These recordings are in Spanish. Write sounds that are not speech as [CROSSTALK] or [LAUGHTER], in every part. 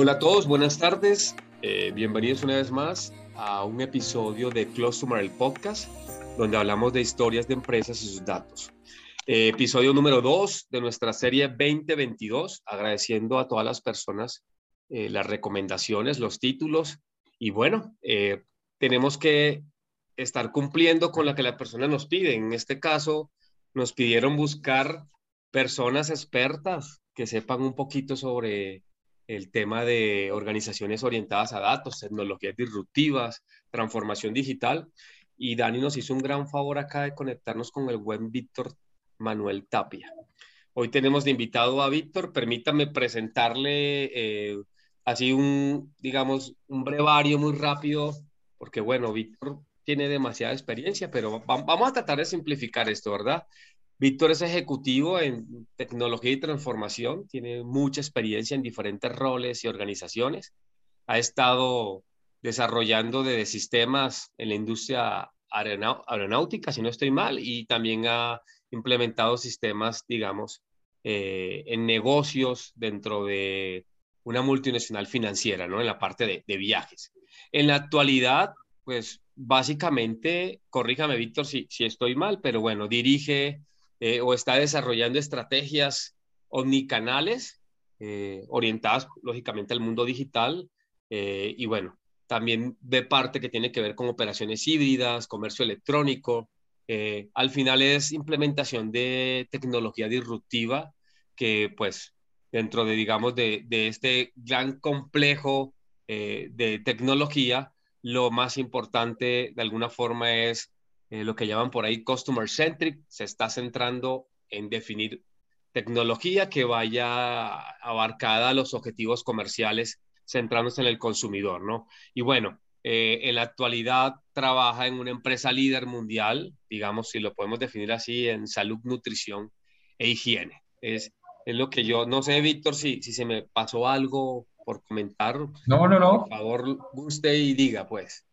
Hola a todos, buenas tardes. Eh, bienvenidos una vez más a un episodio de Close el Podcast, donde hablamos de historias de empresas y sus datos. Eh, episodio número 2 de nuestra serie 2022, agradeciendo a todas las personas eh, las recomendaciones, los títulos. Y bueno, tenemos que estar cumpliendo con lo que las personas nos piden. En este caso, nos pidieron buscar personas expertas que sepan un poquito sobre el tema de organizaciones orientadas a datos, tecnologías disruptivas, transformación digital. Y Dani nos hizo un gran favor acá de conectarnos con el buen Víctor Manuel Tapia. Hoy tenemos de invitado a Víctor. Permítame presentarle eh, así un, digamos, un brevario muy rápido, porque bueno, Víctor tiene demasiada experiencia, pero vamos a tratar de simplificar esto, ¿verdad? Víctor es ejecutivo en tecnología y transformación, tiene mucha experiencia en diferentes roles y organizaciones. Ha estado desarrollando de sistemas en la industria aeronáutica, si no estoy mal, y también ha implementado sistemas, digamos, eh, en negocios dentro de una multinacional financiera, ¿no? En la parte de, de viajes. En la actualidad, pues básicamente, corríjame Víctor si, si estoy mal, pero bueno, dirige eh, o está desarrollando estrategias omnicanales eh, orientadas lógicamente al mundo digital eh, y bueno, también de parte que tiene que ver con operaciones híbridas, comercio electrónico. al final es implementación de tecnología disruptiva que pues dentro de digamos de, de este gran complejo de tecnología, lo más importante de alguna forma es eh, lo que llaman por ahí customer centric, se está centrando en definir tecnología que vaya abarcada a los objetivos comerciales centrándose en el consumidor, ¿no? Y bueno, eh, en la actualidad trabaja en una empresa líder mundial, digamos, si lo podemos definir así, en salud, nutrición e higiene. Es, es lo que yo, no sé, Víctor, si, si se me pasó algo por comentar. No, no, no. Por favor, guste y diga, pues.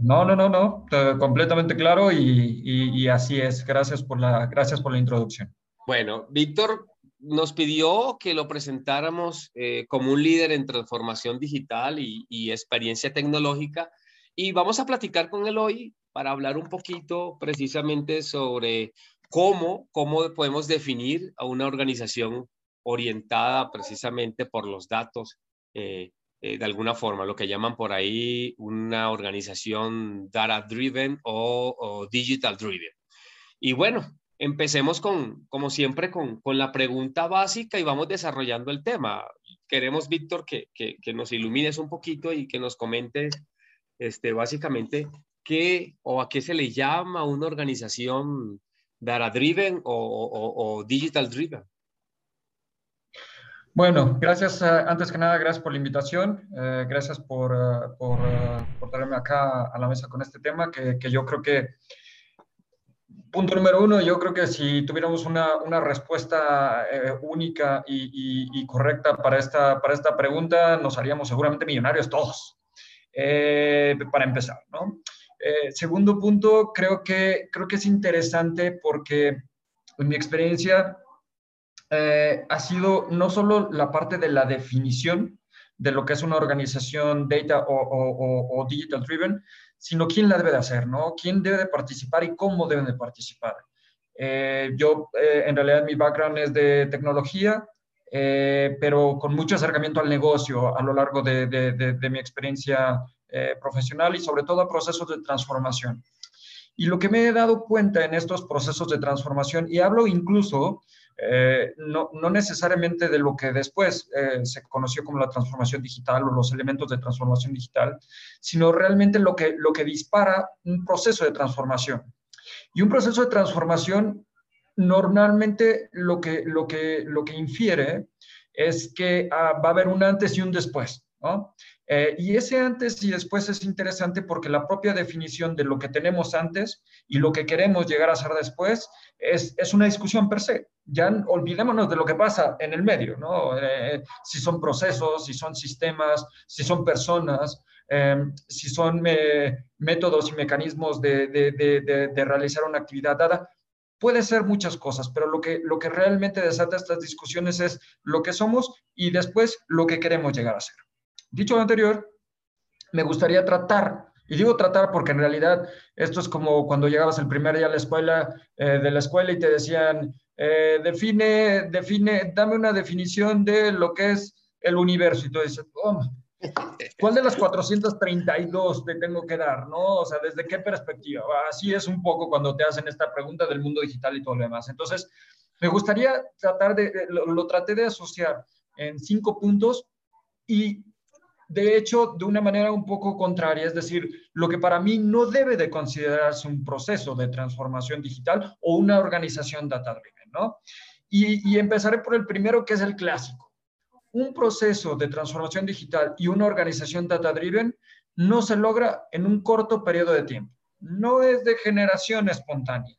No, no, no, no, completamente claro y, así es. Gracias por, la, gracias por la introducción. Bueno, Víctor nos pidió que lo presentáramos eh, como un líder en transformación digital y, experiencia tecnológica y vamos a platicar con él hoy para hablar un poquito precisamente sobre cómo, cómo podemos definir a una organización orientada precisamente por los datos eh, eh, de alguna forma, lo que llaman por ahí una organización data driven o, digital driven. Y bueno, empecemos con, como siempre, con, con, la pregunta básica y vamos desarrollando el tema. Queremos, Víctor, que, que, que, nos ilumines un poquito y que nos comentes este, básicamente qué o a qué se le llama una organización data driven o, o, o digital driven. Bueno, gracias, eh, antes que nada, gracias por la invitación, eh, gracias por, eh, por, por, traerme acá a la mesa con este tema, que, que yo creo que, punto número uno, yo creo que si tuviéramos una, una respuesta única y, y, correcta para esta, para esta pregunta, nos haríamos seguramente millonarios todos, para empezar, ¿no? segundo punto, creo que, creo que es interesante porque en mi experiencia eh, ha sido no solo la parte de la definición de lo que es una organización data o, digital driven, sino quién la debe de hacer, ¿no? ¿Quién debe de participar y cómo deben de participar? Eh, yo, eh, en realidad, mi background es de tecnología, pero con mucho acercamiento al negocio a lo largo de, de mi experiencia profesional y sobre todo a procesos de transformación. Y lo que me he dado cuenta en estos procesos de transformación, y hablo incluso eh, no, no, necesariamente de lo que después eh, se conoció como la transformación digital o los elementos de transformación digital, sino realmente lo que, lo que dispara un proceso de transformación. Y un proceso de transformación normalmente lo que, lo que, lo que infiere es que ah, va a haber un antes y un después. ¿No? Eh, y ese antes y después es interesante porque la propia definición de lo que tenemos antes y lo que queremos llegar a ser después es, es una discusión per se. Ya olvidémonos de lo que pasa en el medio, ¿no? Eh, si son procesos, si son sistemas, si son personas, em, si son métodos y mecanismos de, de, de, de realizar una actividad dada. puede ser muchas cosas, pero lo que, lo que realmente desata estas discusiones es lo que somos y después lo que queremos llegar a ser. Dicho lo anterior, me gustaría tratar, y digo tratar porque en realidad esto es como cuando llegabas el primer día a la escuela, eh, de la escuela y te decían, eh, define, define, dame una definición de lo que es el universo. Y tú dices, oh, ¿cuál de las 432 te tengo que dar? ¿No? O sea, ¿desde qué perspectiva? Así es un poco cuando te hacen esta pregunta del mundo digital y todo lo demás. Entonces, me gustaría tratar de, lo, lo traté de asociar en cinco puntos y de hecho, de una manera un poco contraria, es decir, lo que para mí no debe de considerarse un proceso de transformación digital o una organización data-driven, ¿no? Y, empezaré por el primero, que es el clásico. Un proceso de transformación digital y una organización data-driven no se logra en un corto periodo de tiempo. No es de generación espontánea.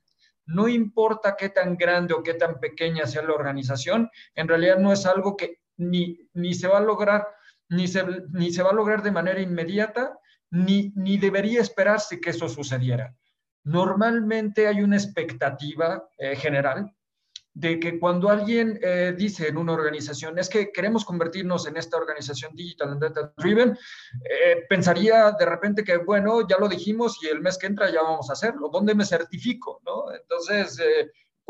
No importa qué tan grande o qué tan pequeña sea la organización, en realidad no es algo que ni, ni se va a lograr ni se, ni se va a lograr de manera inmediata, ni, ni debería esperarse que eso sucediera. Normalmente hay una expectativa eh, general de que cuando alguien eh, dice en una organización es que queremos convertirnos en esta organización digital and data driven, eh, pensaría de repente que, bueno, ya lo dijimos y el mes que entra ya vamos a hacerlo. ¿Dónde me certifico? ¿no? Entonces,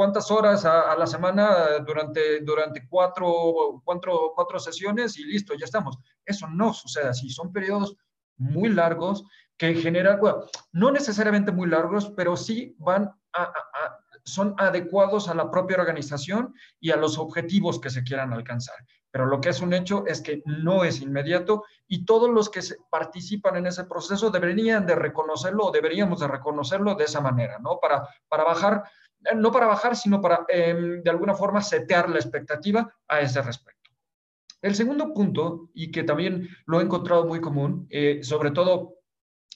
cuántas horas a, la semana durante, durante cuatro, cuatro, cuatro sesiones y listo, ya estamos. Eso no sucede así, son periodos muy largos que generan, bueno, no necesariamente muy largos, pero sí van a, son adecuados a la propia organización y a los objetivos que se quieran alcanzar. Pero lo que es un hecho es que no es inmediato y todos los que participan en ese proceso deberían de reconocerlo o deberíamos de reconocerlo de esa manera, ¿no? Para, para bajar no para bajar, sino para em, de alguna forma setear la expectativa a ese respecto. El segundo punto, y que también lo he encontrado muy común, eh, sobre todo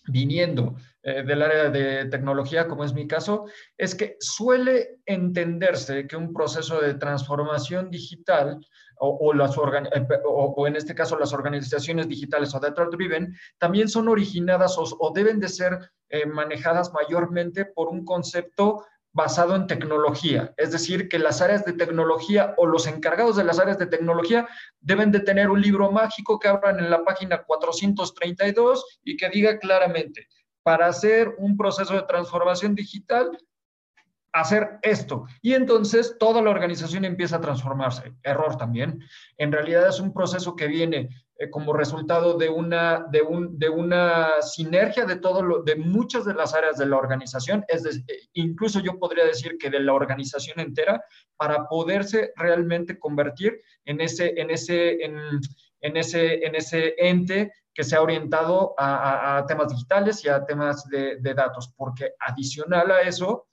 viniendo eh, del área de tecnología, como es mi caso, es que suele entenderse que un proceso de transformación digital o, las o, en este caso las organizaciones digitales o data driven también son originadas o, deben de ser manejadas mayormente por un concepto basado en tecnología. Es decir, que las áreas de tecnología o los encargados de las áreas de tecnología deben de tener un libro mágico que abran en la página 432 y que diga claramente, para hacer un proceso de transformación digital, hacer esto. Y entonces toda la organización empieza a transformarse. Error también. En realidad es un proceso que viene eh, como resultado de una, de, un, de una sinergia de, todo lo, de muchas de las áreas de la organización, es eh, incluso yo podría decir que de la organización entera, para poderse realmente convertir en ese, en ese, en, en ese, en ese ente que se ha orientado a, a, temas digitales y a temas de, de datos, porque adicional a eso,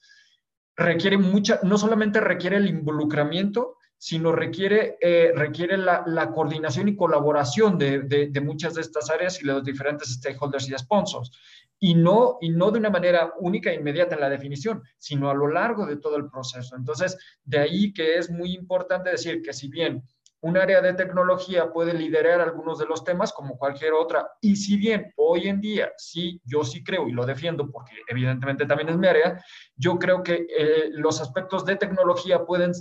requiere mucha, no solamente requiere el involucramiento, sino requiere, eh, requiere la, coordinación y colaboración de, muchas de estas áreas y de los diferentes stakeholders y sponsors. Y no, y no de una manera única e inmediata en la definición, sino a lo largo de todo el proceso. Entonces, de ahí que es muy importante decir que si bien un área de tecnología puede liderar algunos de los temas como cualquier otra. Y si bien hoy en día, sí, yo sí creo y lo defiendo porque evidentemente también es mi área, yo creo que eh, los aspectos de tecnología pueden,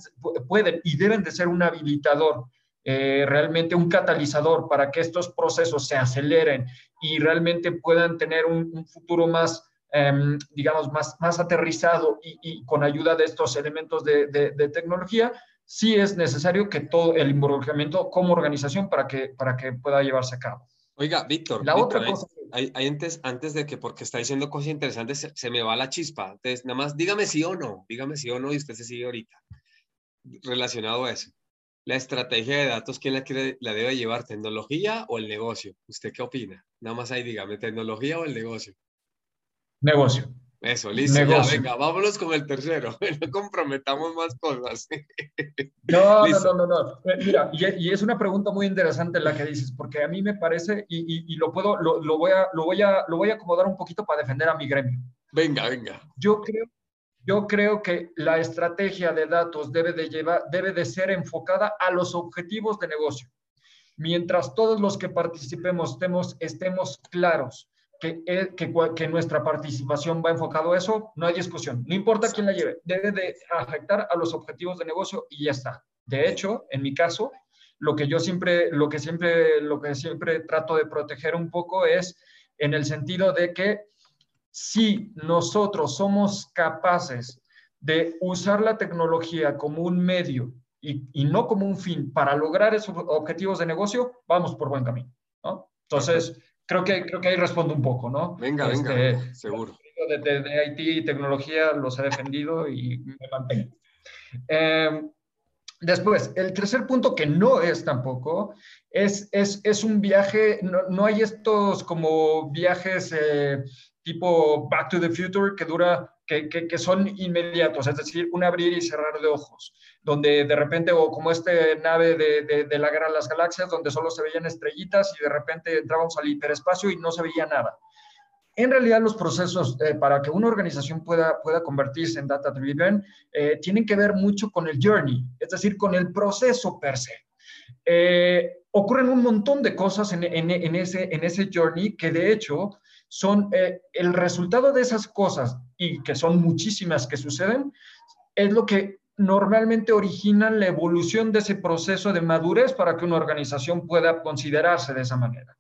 pueden y deben de ser un habilitador, eh, realmente un catalizador para que estos procesos se aceleren y realmente puedan tener un, futuro más, em, digamos, más, más aterrizado y, con ayuda de estos elementos de, de tecnología sí es necesario que todo el involucramiento como organización para que, para que pueda llevarse a cabo. Oiga, Víctor, la otra cosa... Hay, antes, antes de que, porque está diciendo cosas interesantes, se, me va la chispa. Entonces, nada más dígame sí o no, dígame sí o no y usted se sigue ahorita. Relacionado a eso. La estrategia de datos, ¿quién la, quiere, la debe llevar? ¿Tecnología o el negocio? ¿Usted qué opina? Nada más ahí dígame, ¿tecnología o el negocio? Negocio. Eso, listo. Ya, venga, vámonos con el tercero. [LAUGHS] No comprometamos más cosas. No, no, no, no, eh, Mira, y, es una pregunta muy interesante la que dices, porque a mí me parece, y, lo puedo, lo, lo, voy a, lo, voy a, lo voy a acomodar un poquito para defender a mi gremio. Venga, venga. Yo creo, yo creo que la estrategia de datos debe de, llevar, debe de ser enfocada a los objetivos de negocio. Mientras todos los que participemos estemos, estemos claros que, que, nuestra participación va enfocado a eso, no hay discusión. No importa quién la lleve, debe de afectar a los objetivos de negocio y ya está. De hecho, en mi caso, lo que yo siempre, lo que siempre, lo que siempre trato de proteger un poco es en el sentido de que si nosotros somos capaces de usar la tecnología como un medio y, no como un fin para lograr esos objetivos de negocio, vamos por buen camino, ¿no? Entonces, creo que, creo que ahí respondo un poco, ¿no? Venga, venga, este, seguro. De, de, IT y tecnología los he defendido y me mantengo. Eh, después, el tercer punto que no es tampoco, es, es, es un viaje, no, no, hay estos como viajes eh, tipo Back to the Future que dura, que, son inmediatos, es decir, un abrir y cerrar de ojos, donde de repente, o como este nave de, de, de la Guerra de las Galaxias, donde solo se veían estrellitas y de repente entrábamos al hiperespacio y no se veía nada. En realidad, los procesos eh, para que una organización pueda, pueda convertirse en data driven eh, tienen que ver mucho con el journey, es decir, con el proceso per se. Eh, ocurren un montón de cosas en, en, en, ese, en ese journey que de hecho son eh, el resultado de esas cosas y que son muchísimas que suceden, es lo que normalmente originan la evolución de ese proceso de madurez para que una organización pueda considerarse de esa manera.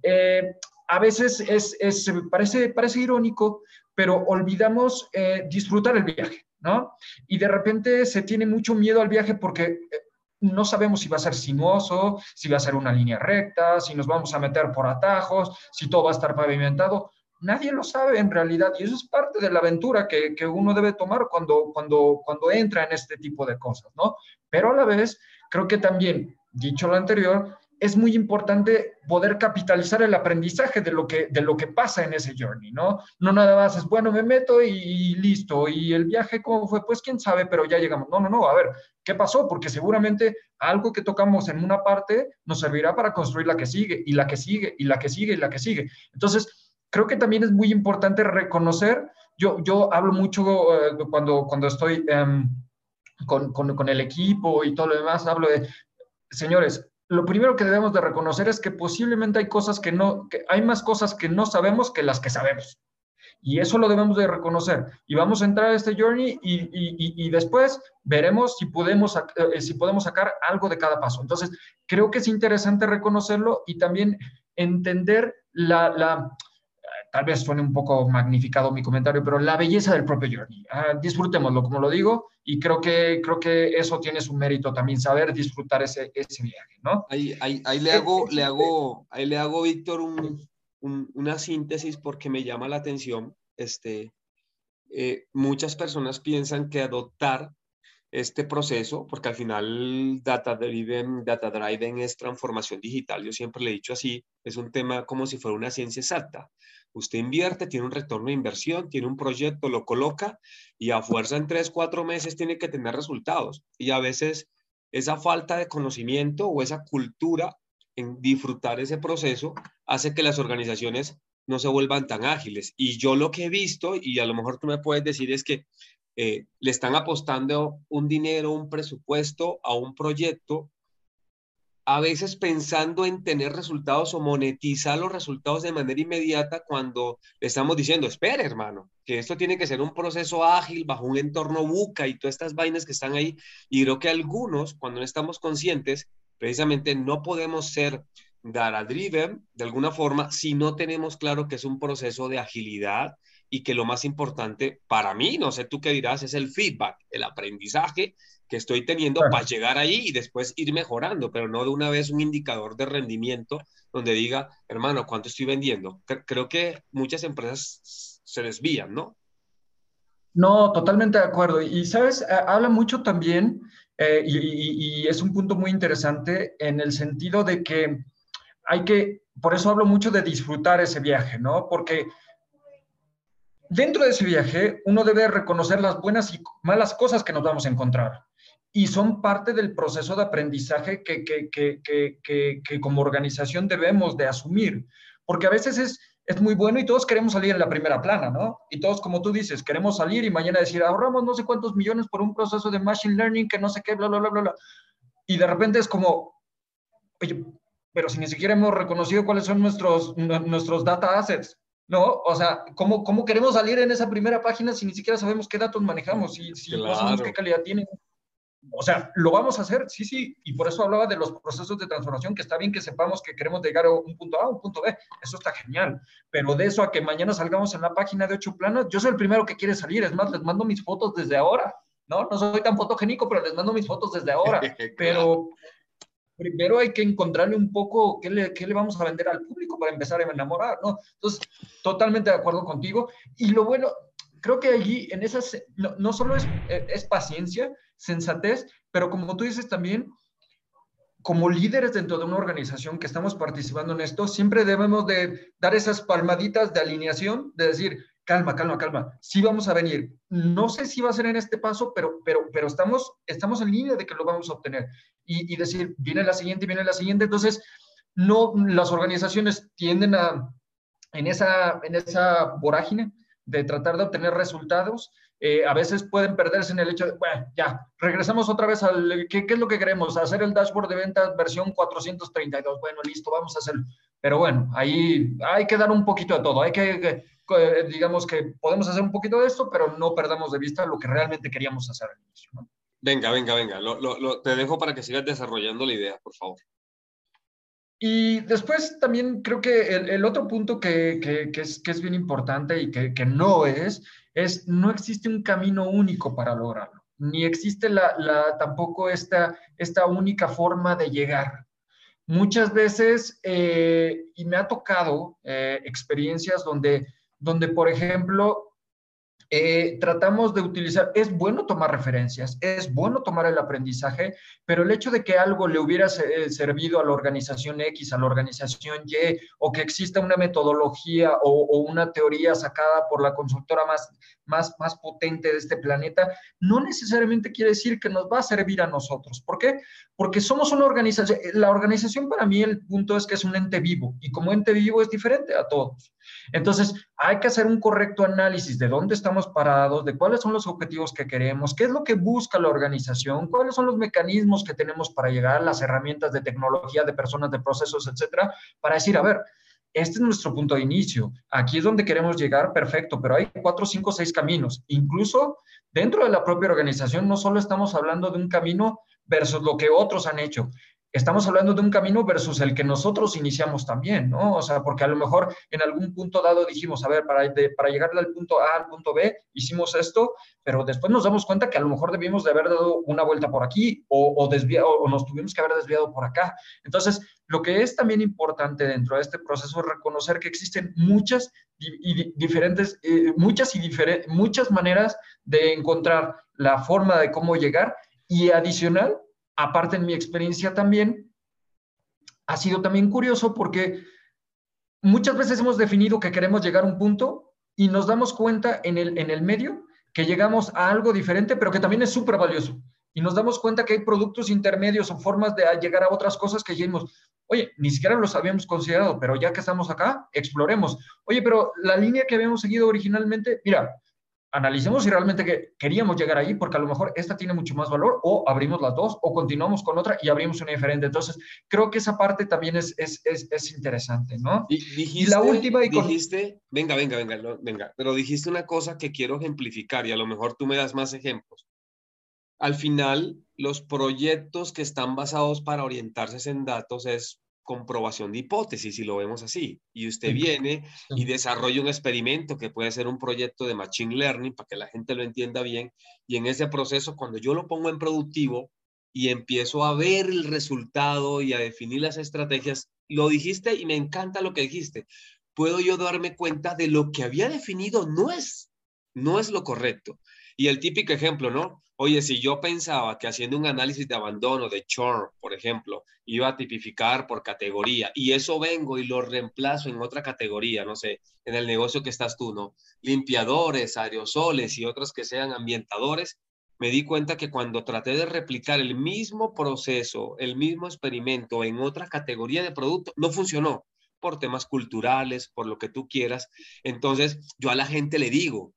Eh, a veces es, es, parece, parece irónico, pero olvidamos eh, disfrutar el viaje, ¿no? Y de repente se tiene mucho miedo al viaje porque no sabemos si va a ser sinuoso, si va a ser una línea recta, si nos vamos a meter por atajos, si todo va a estar pavimentado. Nadie lo sabe en realidad y eso es parte de la aventura que, que uno debe tomar cuando, cuando, cuando entra en este tipo de cosas, ¿no? Pero a la vez, creo que también, dicho lo anterior, es muy importante poder capitalizar el aprendizaje de lo que, de lo que pasa en ese journey, ¿no? No nada más es, bueno, me meto y, listo, y el viaje, ¿cómo fue? Pues quién sabe, pero ya llegamos. No, no, no, a ver, ¿qué pasó? Porque seguramente algo que tocamos en una parte nos servirá para construir la que sigue, y la que sigue, y la que sigue, y la que sigue. Entonces, creo que también es muy importante reconocer, yo, yo hablo mucho eh, cuando, cuando estoy... Um, con, con, con el equipo y todo lo demás, hablo de, señores, lo primero que debemos de reconocer es que posiblemente hay cosas que no, que hay más cosas que no sabemos que las que sabemos. Y eso lo debemos de reconocer. Y vamos a entrar a este journey y, y, y después veremos si podemos, eh, si podemos sacar algo de cada paso. Entonces, creo que es interesante reconocerlo y también entender la tal vez suene un poco magnificado mi comentario, pero la belleza del propio journey. Uh, disfrutémoslo, como lo digo, y creo que, creo que eso tiene su mérito también, saber disfrutar ese, ese viaje, ¿no? Ahí, ahí, ahí le hago, le hago, ahí le hago, Víctor, un, un, una síntesis porque me llama la atención. Este, eh, muchas personas piensan que adoptar este proceso, porque al final data driven, data driven es transformación digital, yo siempre le he dicho así, es un tema como si fuera una ciencia exacta. Usted invierte, tiene un retorno de inversión, tiene un proyecto, lo coloca y a fuerza en tres, cuatro meses tiene que tener resultados. Y a veces esa falta de conocimiento o esa cultura en disfrutar ese proceso hace que las organizaciones no se vuelvan tan ágiles. Y yo lo que he visto, y a lo mejor tú me puedes decir, es que eh, le están apostando un dinero, un presupuesto a un proyecto, a veces pensando en tener resultados o monetizar los resultados de manera inmediata cuando le estamos diciendo, espera hermano, que esto tiene que ser un proceso ágil bajo un entorno buca y todas estas vainas que están ahí. Y creo que algunos, cuando no estamos conscientes, precisamente no podemos ser data driven de alguna forma si no tenemos claro que es un proceso de agilidad, y que lo más importante para mí, no sé tú qué dirás, es el feedback, el aprendizaje que estoy teniendo para llegar ahí y después ir mejorando, pero no de una vez un indicador de rendimiento donde diga, hermano, ¿cuánto estoy vendiendo? Creo que muchas empresas se desvían, ¿no? No, totalmente de acuerdo. Y, sabes, habla mucho también, eh, y, y es un punto muy interesante en el sentido de que hay que, por eso hablo mucho de disfrutar ese viaje, ¿no? Porque dentro de ese viaje, uno debe reconocer las buenas y malas cosas que nos vamos a encontrar. Y son parte del proceso de aprendizaje que, que, que, que como organización debemos de asumir. Porque a veces es, es muy bueno y todos queremos salir en la primera plana, ¿no? Y todos, como tú dices, queremos salir y mañana decir, ahorramos no sé cuántos millones por un proceso de machine learning que no sé qué, bla, bla, bla, bla, bla. Y de repente es como, oye, pero si ni siquiera hemos reconocido cuáles son nuestros, nuestros data assets, ¿no? O sea, ¿cómo, ¿cómo queremos salir en esa primera página si ni siquiera sabemos qué datos manejamos, si, si no sabemos qué calidad tienen? O sea, lo vamos a hacer, sí, sí, y por eso hablaba de los procesos de transformación, que está bien que sepamos que queremos llegar a un punto A, un punto B, eso está genial, pero de eso a que mañana salgamos en la página de ocho planos, yo soy el primero que quiere salir, es más, les mando mis fotos desde ahora, ¿no? No soy tan fotogénico, pero les mando mis fotos desde ahora, [LAUGHS] pero primero hay que encontrarle un poco qué le, qué le vamos a vender al público para empezar a enamorar, ¿no? Entonces, totalmente de acuerdo contigo, y lo bueno, creo que allí, en esas, no, no solo es, es paciencia, sensatez, pero como tú dices también, como líderes dentro de una organización que estamos participando en esto, siempre debemos de dar esas palmaditas de alineación, de decir, calma, calma, calma, sí vamos a venir. No sé si va a ser en este paso, pero, pero, pero estamos, estamos en línea de que lo vamos a obtener. Y, y decir, viene la siguiente, viene la siguiente. Entonces, no, las organizaciones tienden a, en esa, en esa vorágine de tratar de obtener resultados, eh, a veces pueden perderse en el hecho de, bueno, ya, regresamos otra vez al, ¿qué, ¿qué, es lo que queremos? Hacer el dashboard de ventas versión 432. Bueno, listo, vamos a hacerlo. Pero bueno, ahí hay que dar un poquito de todo. Hay que, que digamos que podemos hacer un poquito de esto, pero no perdamos de vista lo que realmente queríamos hacer al inicio. ¿no? Venga, venga, venga. Lo, lo, lo, te dejo para que sigas desarrollando la idea, por favor. Y después también creo que el, el otro punto que, que, que, es, que es bien importante y que, que no es, es no existe un camino único para lograrlo, ni existe la, la, tampoco esta, esta única forma de llegar. Muchas veces, eh, y me ha tocado eh, experiencias donde, donde, por ejemplo, eh, tratamos de utilizar, es bueno tomar referencias, es bueno tomar el aprendizaje, pero el hecho de que algo le hubiera eh, servido a la organización X, a la organización Y, o que exista una metodología o, o una teoría sacada por la consultora más, más, más potente de este planeta, no necesariamente quiere decir que nos va a servir a nosotros. ¿Por qué? Porque somos una organización, la organización para mí el punto es que es un ente vivo y como ente vivo es diferente a todos. Entonces, hay que hacer un correcto análisis de dónde estamos parados, de cuáles son los objetivos que queremos, qué es lo que busca la organización, cuáles son los mecanismos que tenemos para llegar las herramientas de tecnología, de personas, de procesos, etcétera, para decir, a ver, este es nuestro punto de inicio. Aquí es donde queremos llegar, perfecto, pero hay cuatro, cinco, seis caminos. Incluso dentro de la propia organización, no solo estamos hablando de un camino versus lo que otros han hecho estamos hablando de un camino versus el que nosotros iniciamos también, ¿no? O sea, porque a lo mejor en algún punto dado dijimos, a ver, para, de, para llegar del punto A al punto B, hicimos esto, pero después nos damos cuenta que a lo mejor debimos de haber dado una vuelta por aquí o, o, desviado, o nos tuvimos que haber desviado por acá. Entonces, lo que es también importante dentro de este proceso es reconocer que existen muchas y diferentes, eh, muchas y diferentes, muchas maneras de encontrar la forma de cómo llegar y adicional, aparte en mi experiencia también, ha sido también curioso porque muchas veces hemos definido que queremos llegar a un punto y nos damos cuenta en el, en el medio que llegamos a algo diferente, pero que también es súper valioso. Y nos damos cuenta que hay productos intermedios o formas de llegar a otras cosas que dijimos, oye, ni siquiera los habíamos considerado, pero ya que estamos acá, exploremos. Oye, pero la línea que habíamos seguido originalmente, mira, analicemos si realmente que queríamos llegar ahí, porque a lo mejor esta tiene mucho más valor, o abrimos las dos, o continuamos con otra y abrimos una diferente. Entonces, creo que esa parte también es, es, es, es interesante, ¿no? Y, dijiste, y la última... Y con... dijiste, venga, venga, venga, no, venga, pero dijiste una cosa que quiero ejemplificar y a lo mejor tú me das más ejemplos. Al final, los proyectos que están basados para orientarse en datos es comprobación de hipótesis, si lo vemos así. Y usted viene y desarrolla un experimento que puede ser un proyecto de Machine Learning para que la gente lo entienda bien. Y en ese proceso, cuando yo lo pongo en productivo y empiezo a ver el resultado y a definir las estrategias, lo dijiste y me encanta lo que dijiste. Puedo yo darme cuenta de lo que había definido no es, no es lo correcto. Y el típico ejemplo, ¿no? Oye, si yo pensaba que haciendo un análisis de abandono, de churn, por ejemplo, iba a tipificar por categoría y eso vengo y lo reemplazo en otra categoría, no sé, en el negocio que estás tú, ¿no? Limpiadores, aerosoles y otros que sean ambientadores, me di cuenta que cuando traté de replicar el mismo proceso, el mismo experimento en otra categoría de producto, no funcionó por temas culturales, por lo que tú quieras. Entonces, yo a la gente le digo,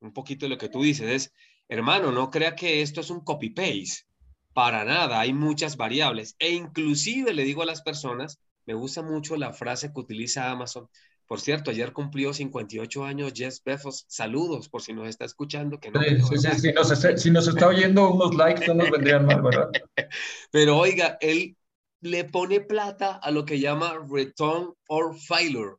un poquito de lo que tú dices, es, hermano, no crea que esto es un copy-paste. Para nada, hay muchas variables. E inclusive le digo a las personas, me gusta mucho la frase que utiliza Amazon, Por cierto, ayer cumplió 58 años Jeff Bezos. Saludos por si nos está escuchando. Que no sí, sí, sí, si, nos está, si nos está oyendo, unos likes no nos vendrían mal, ¿verdad? [LAUGHS] Pero oiga, él le pone plata a lo que llama return or failure.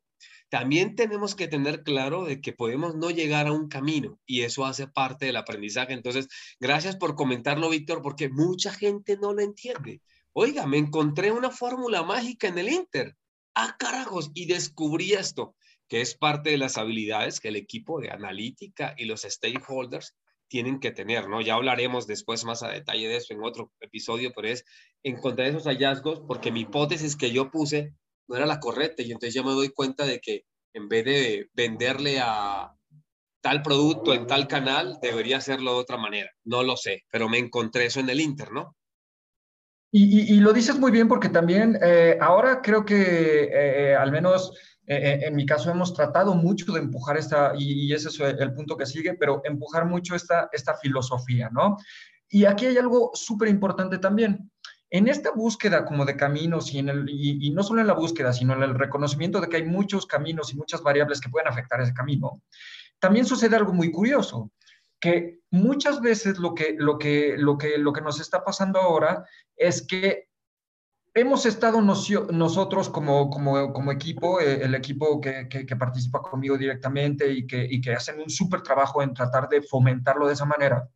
También tenemos que tener claro de que podemos no llegar a un camino y eso hace parte del aprendizaje. Entonces, gracias por comentarlo, Víctor, porque mucha gente no lo entiende. Oiga, me encontré una fórmula mágica en el Inter. Ah, carajos, y descubrí esto, que es parte de las habilidades que el equipo de analítica y los stakeholders tienen que tener, ¿no? Ya hablaremos después más a detalle de eso en otro episodio, pero es encontrar esos hallazgos porque mi hipótesis que yo puse no era la correcta y entonces ya me doy cuenta de que en vez de venderle a tal producto en tal canal, debería hacerlo de otra manera. No lo sé, pero me encontré eso en el Inter. Y, lo dices muy bien porque también eh, ahora creo que eh, eh, al menos en mi caso hemos tratado mucho de empujar esta, y, ese es el punto que sigue, pero empujar mucho esta, esta filosofía, ¿no? Y aquí hay algo súper importante también. En esta búsqueda como de caminos y, no solo en la búsqueda, sino en el reconocimiento de que hay muchos caminos y muchas variables que pueden afectar ese camino, también sucede algo muy curioso, que muchas veces lo que, nos está pasando ahora es que hemos estado nosotros como, equipo, eh, el equipo que, participa conmigo directamente y que, y que hacen un súper trabajo en tratar de fomentarlo de esa manera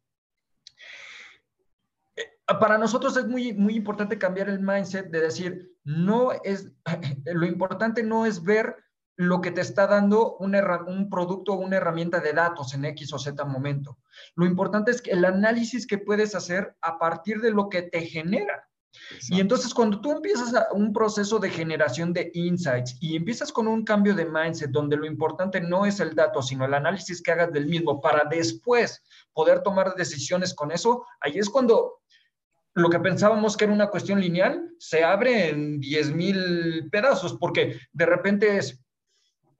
para nosotros es muy, muy importante cambiar el mindset de decir, no es, [LAUGHS] lo importante no es ver lo que te está dando un, un producto o una herramienta de datos en X o Z momento. Lo importante es que el análisis que puedes hacer a partir de lo que te genera. Y entonces cuando tú empiezas un proceso de generación de insights y empiezas con un cambio de mindset donde lo importante no es el dato, sino el análisis que hagas del mismo para después poder tomar decisiones con eso, ahí es cuando lo que pensábamos que era una cuestión lineal se abre en 10.000 pedazos, porque de repente es,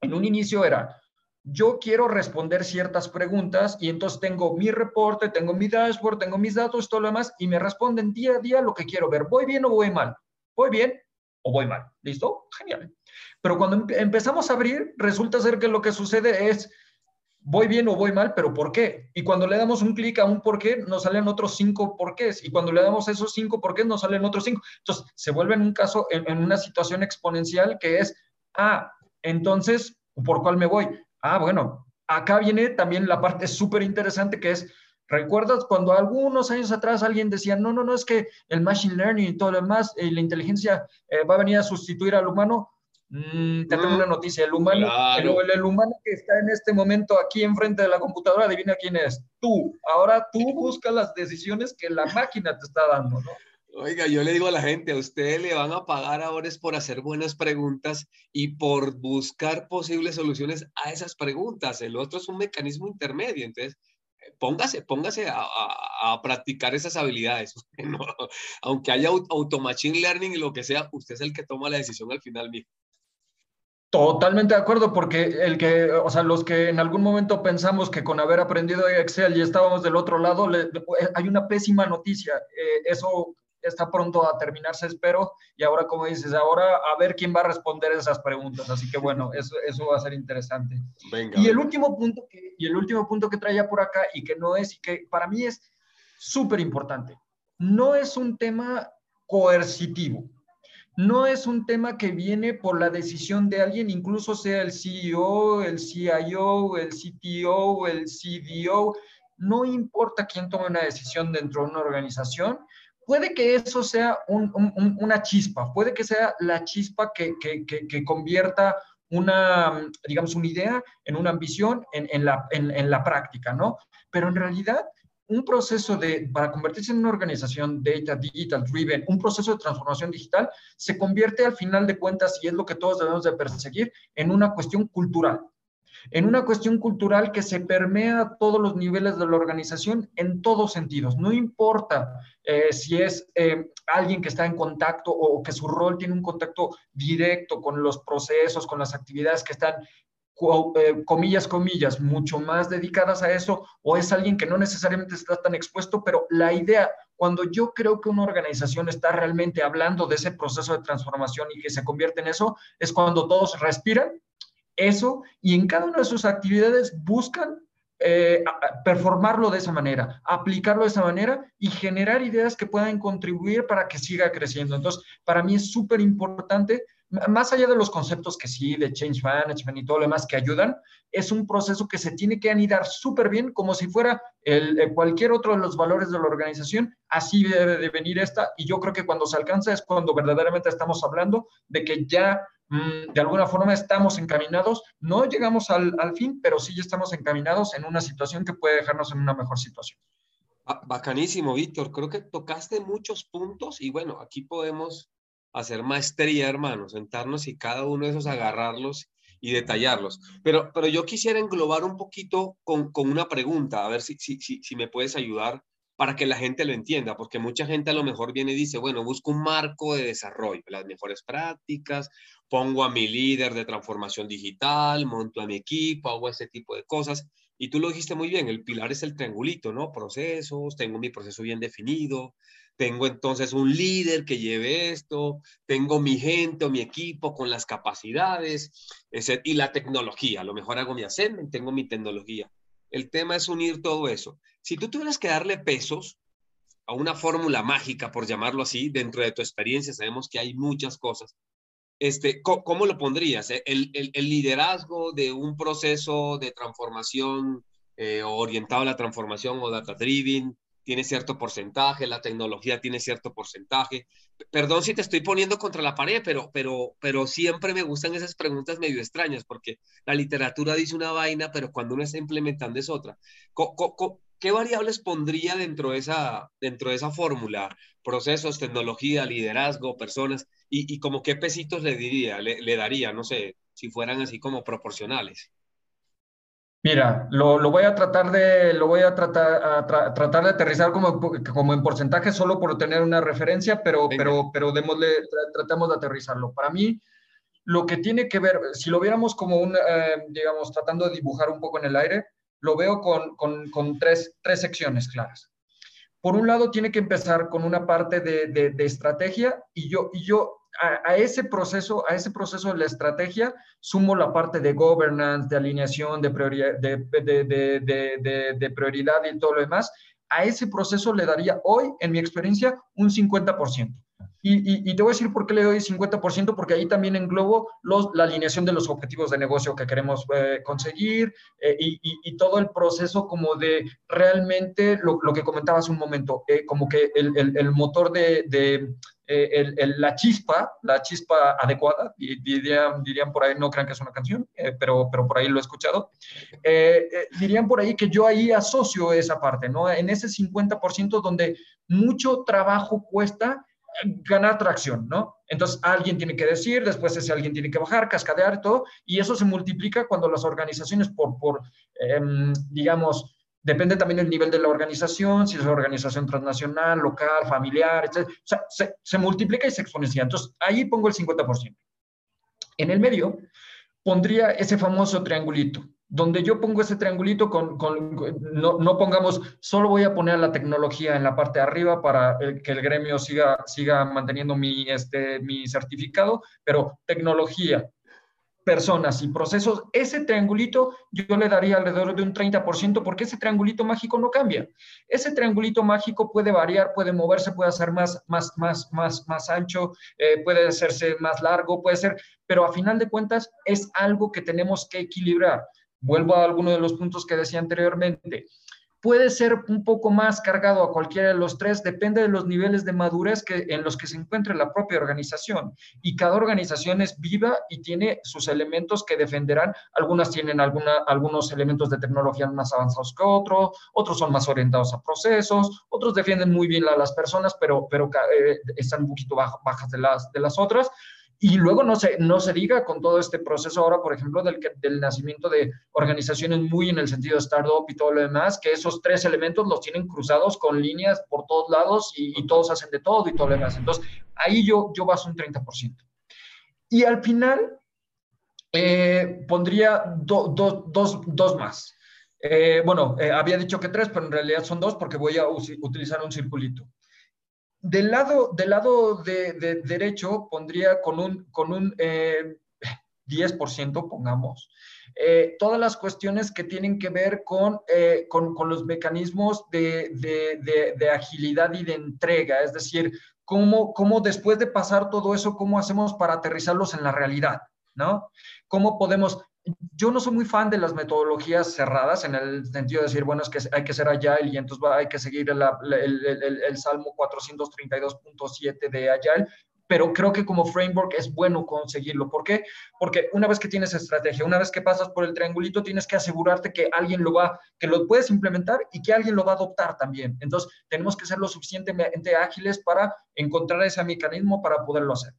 en un inicio era, yo quiero responder ciertas preguntas y entonces tengo mi reporte, tengo mi dashboard, tengo mis datos, todo lo demás, y me responden día a día lo que quiero ver. ¿Voy bien o voy mal? ¿Voy bien o voy mal? ¿Listo? Genial. Pero cuando empezamos a abrir, resulta ser que lo que sucede es, voy bien o voy mal, pero ¿por qué? Y cuando le damos un clic a un por qué, nos salen otros cinco porqués. Y cuando le damos esos cinco por qué, nos salen otros cinco. Entonces, se vuelve en un caso, en, una situación exponencial que es, ah, entonces, ¿por cuál me voy? Ah, bueno, acá viene también la parte súper interesante que es, ¿recuerdas cuando algunos años atrás alguien decía, no, no, no, es que el machine learning y todo lo demás, y la inteligencia eh, va a venir a sustituir al humano? Mm, te tengo una noticia, el humano, el, humano que está en este momento aquí enfrente de la computadora, adivina quién es, tú. Ahora tú [LAUGHS] buscas las decisiones que la máquina te está dando, ¿no? Oiga, yo le digo a la gente, a ustedes le van a pagar ahora es por hacer buenas preguntas y por buscar posibles soluciones a esas preguntas. El otro es un mecanismo intermedio, entonces póngase, póngase a, a, practicar esas habilidades. [LAUGHS] aunque haya auto machine learning y lo que sea, usted es el que toma la decisión al final mismo. Totalmente de acuerdo, porque el que, o sea, los que en algún momento pensamos que con haber aprendido Excel y estábamos del otro lado, hay una pésima noticia. Eh, eso está pronto a terminarse, espero. Y ahora, como dices, ahora a ver quién va a responder esas preguntas. Así que bueno, [LAUGHS] eso, eso va a ser interesante. y, el último punto que, y el último punto que traía por acá y que no es, y que para mí es súper importante, no es un tema coercitivo no es un tema que viene por la decisión de alguien, incluso sea el CEO, el CIO, el CTO, el CDO, no importa quién tome una decisión dentro de una organización, puede que eso sea una chispa, puede que sea la chispa que, convierta una, digamos, una idea en una ambición en, la, en la práctica, ¿no? Pero en realidad un proceso de, para convertirse en una organización data digital driven, un proceso de transformación digital, se convierte al final de cuentas, y es lo que todos debemos de perseguir, en una cuestión cultural. En una cuestión cultural que se permea a todos los niveles de la organización en todos sentidos. No importa eh, si es eh, alguien que está en contacto o que su rol tiene un contacto directo con los procesos, con las actividades que están comillas, comillas, mucho más dedicadas a eso, o es alguien que no necesariamente está tan expuesto, pero la idea, cuando yo creo que una organización está realmente hablando de ese proceso de transformación y que se convierte en eso, es cuando todos respiran eso y en cada una de sus actividades buscan eh, performarlo de esa manera, aplicarlo de esa manera y generar ideas que puedan contribuir para que siga creciendo. Entonces, para mí es súper importante, más allá de los conceptos que sí, de change management y todo lo demás que ayudan, es un proceso que se tiene que anidar súper bien, como si fuera el, eh, cualquier otro de los valores de la organización, así debe de venir esta, y yo creo que cuando se alcanza es cuando verdaderamente estamos hablando de que ya Mm, de alguna forma estamos encaminados, no llegamos al, fin, pero sí estamos encaminados en una situación que puede dejarnos en una mejor situación. Bacanísimo, Víctor. Creo que tocaste muchos puntos y bueno, aquí podemos hacer maestría, hermanos, sentarnos y cada uno de esos agarrarlos y detallarlos. Pero, pero yo quisiera englobar un poquito con, con una pregunta, a ver si, si, si, si me puedes ayudar para que la gente lo entienda, porque mucha gente a lo mejor viene y dice, bueno, busco un marco de desarrollo, las mejores prácticas, pongo a mi líder de transformación digital, monto a mi equipo, hago ese tipo de cosas. Y tú lo dijiste muy bien, el pilar es el triangulito, ¿no? Procesos, tengo mi proceso bien definido, tengo entonces un líder que lleve esto, tengo mi gente o mi equipo con las capacidades y la tecnología. A lo mejor hago mi assessment, tengo mi tecnología. El tema es unir todo eso. Si tú tuvieras que darle pesos a una fórmula mágica, por llamarlo así, dentro de tu experiencia, sabemos que hay muchas cosas. Este, ¿Cómo lo pondrías? Eh, el, liderazgo de un proceso de transformación eh, orientado a la transformación o data driven, tiene cierto porcentaje, la tecnología tiene cierto porcentaje. Perdón si te estoy poniendo contra la pared, pero, pero, pero siempre me gustan esas preguntas medio extrañas, porque la literatura dice una vaina, pero cuando uno está implementando es otra. ¿Qué variables pondría dentro de esa, dentro de esa fórmula? Procesos, tecnología, liderazgo, personas, y, y como qué pesitos le diría, le, le daría, no sé, si fueran así como proporcionales. Mira, lo, lo, voy a tratar de, lo voy a tratar, tratar de aterrizar como, como en porcentaje solo por tener una referencia, pero, pero, pero démosle, tratemos de aterrizarlo. Para mí, lo que tiene que ver, si lo viéramos como un, eh, digamos, tratando de dibujar un poco en el aire, lo veo con, con, con tres, tres, secciones claras. Por un lado, tiene que empezar con una parte de, de, de estrategia y yo, y yo a, ese proceso, a ese proceso de la estrategia, sumo la parte de governance, de alineación, de prioridad, de, de, prioridad y todo lo demás. A ese proceso le daría hoy, en mi experiencia, un 50%. Y, y, te voy a decir por qué le doy 50%, porque ahí también englobo los, la alineación de los objetivos de negocio que queremos eh, conseguir eh, y, y, todo el proceso como de realmente lo, lo que comentabas un momento, eh, como que el, el, el motor de, de la chispa, la chispa adecuada, dirían, dirían por ahí, no crean que es una canción, pero, pero por ahí lo he escuchado, dirían por ahí que yo ahí asocio esa parte, ¿no? En ese 50% donde mucho trabajo cuesta ganar tracción, ¿no? Entonces alguien tiene que decir, después ese alguien tiene que bajar, cascadear todo, y eso se multiplica cuando las organizaciones por, por em, digamos, depende también del nivel de la organización, si es organización transnacional, local, familiar, etc. O sea, se, se multiplica y se exponencia. Entonces ahí pongo el 50%. En el medio pondría ese famoso triangulito, donde yo pongo ese triangulito con, no, no, pongamos, solo voy a poner la tecnología en la parte de arriba para que el gremio siga, siga manteniendo mi, este, mi certificado, pero tecnología, personas y procesos, ese triangulito yo le daría alrededor de un 30% porque ese triangulito mágico no cambia. Ese triangulito mágico puede variar, puede moverse, puede ser más, más, más, más, más ancho, eh, puede hacerse más largo, puede ser, pero a final de cuentas es algo que tenemos que equilibrar. Vuelvo a alguno de los puntos que decía anteriormente. Puede ser un poco más cargado a cualquiera de los tres, depende de los niveles de madurez que, en los que se encuentre la propia organización. Y cada organización es viva y tiene sus elementos que defenderán. Algunas tienen algunos elementos de tecnología más avanzados que otros, otros son más orientados a procesos, otros defienden muy bien a las personas, pero, pero eh, están un poquito bajas de las, de las otras. Y luego no se, no se diga con todo este proceso ahora, por ejemplo, del, del nacimiento de organizaciones muy en el sentido de startup y todo lo demás, que esos tres elementos los tienen cruzados con líneas por todos lados y, todos hacen de todo y todo lo demás. Entonces, ahí yo, yo baso un 30%. Y al final, eh, pondría dos, dos, más. Eh, bueno, eh, había dicho que tres, pero en realidad son dos porque voy a utilizar un circulito. Del lado, del lado de, derecho pondría con un, con un eh, 10%, pongamos, eh, todas las cuestiones que tienen que ver con, eh, con, con, los mecanismos de, de, de, agilidad y de entrega, es decir, cómo, cómo después de pasar todo eso, cómo hacemos para aterrizarlos en la realidad, ¿no? ¿Cómo podemos yo no soy muy fan de las metodologías cerradas en el sentido de decir, bueno, es que hay que ser Agile y entonces hay que seguir el, el, el, Salmo 432.7 de Agile, pero creo que como framework es bueno conseguirlo. ¿Por qué? Porque una vez que tienes estrategia, una vez que pasas por el triangulito, tienes que asegurarte que alguien lo va, que lo puedes implementar y que alguien lo va a adoptar también. Entonces, tenemos que ser lo suficientemente ágiles para encontrar ese mecanismo para poderlo hacer.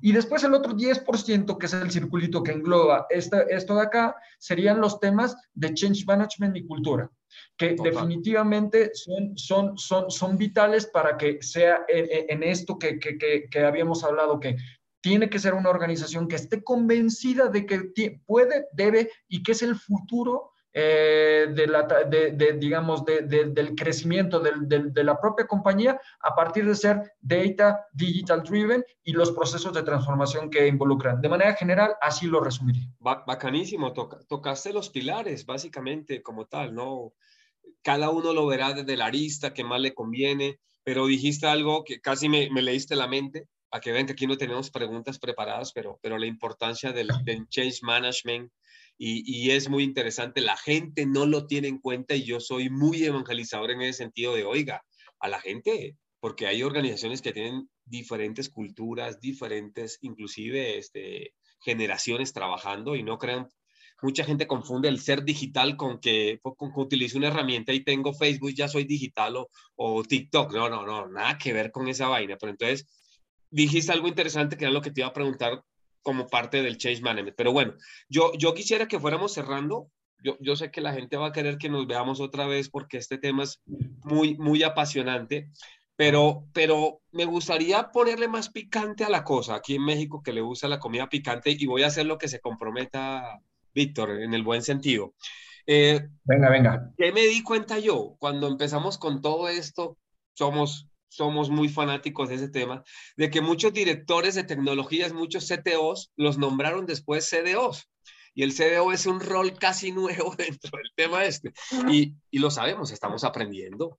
Y después el otro 10%, que es el circulito que engloba esto de acá, serían los temas de change management y cultura, que definitivamente son, son, son, son vitales para que sea en, esto que, que, que, habíamos hablado, que tiene que ser una organización que esté convencida de que puede, debe y que es el futuro eh, de la, de, digamos, del crecimiento de la propia compañía a partir de ser data digital driven y los procesos de transformación que involucran. De manera general, así lo resumiría. Bacanísimo, tocaste los pilares, básicamente, como tal, ¿no? Cada uno lo verá desde la arista que más le conviene, pero dijiste algo que casi me, me leíste la mente, a que ven que aquí no tenemos preguntas preparadas, pero, pero la importancia del, del change management, y, es muy interesante. La gente no lo tiene en cuenta y yo soy muy evangelizador en ese sentido de, oiga, a la gente, porque hay organizaciones que tienen diferentes culturas, diferentes, inclusive este, generaciones trabajando y no crean, mucha gente confunde el ser digital con que, con que utilizo una herramienta y tengo Facebook, ya soy digital o, o TikTok. No, no, no, nada que ver con esa vaina. Pero entonces dijiste algo interesante que era lo que te iba a preguntar como parte del change management. Pero bueno, yo, yo quisiera que fuéramos cerrando. Yo, yo sé que la gente va a querer que nos veamos otra vez porque este tema es muy, muy apasionante, pero, pero me gustaría ponerle más picante a la cosa aquí en México que le gusta la comida picante y voy a hacer lo que se comprometa Víctor en el buen sentido. Eh, venga, venga. ¿Qué me di cuenta yo cuando empezamos con todo esto? Somos somos muy fanáticos de ese tema, de que muchos directores de tecnologías, muchos CTOs, los nombraron después CDOs. Y el CDO es un rol casi [LAUGHS] nuevo dentro del tema este. Y, y lo sabemos, estamos aprendiendo.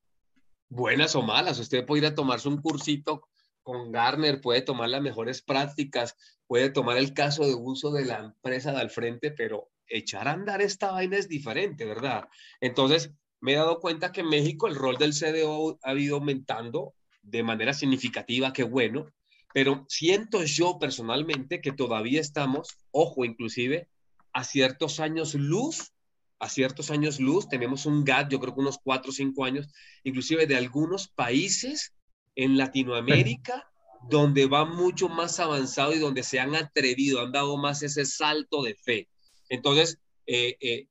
Buenas o malas, usted puede ir a tomarse un cursito con Garner, puede tomar las mejores prácticas, puede tomar el caso de uso de la empresa de al frente, pero echar a andar esta vaina es diferente, ¿verdad? Entonces, me he dado cuenta que en México el rol del CDO ha ido aumentando de manera significativa, qué bueno, pero siento yo personalmente que todavía estamos, ojo, inclusive a ciertos años luz, a ciertos años luz, tenemos un gap, yo creo que unos cuatro o cinco años, inclusive de algunos países en Latinoamérica, donde va mucho más avanzado y donde se han atrevido, han dado más ese salto de fe. Entonces, eh, eh,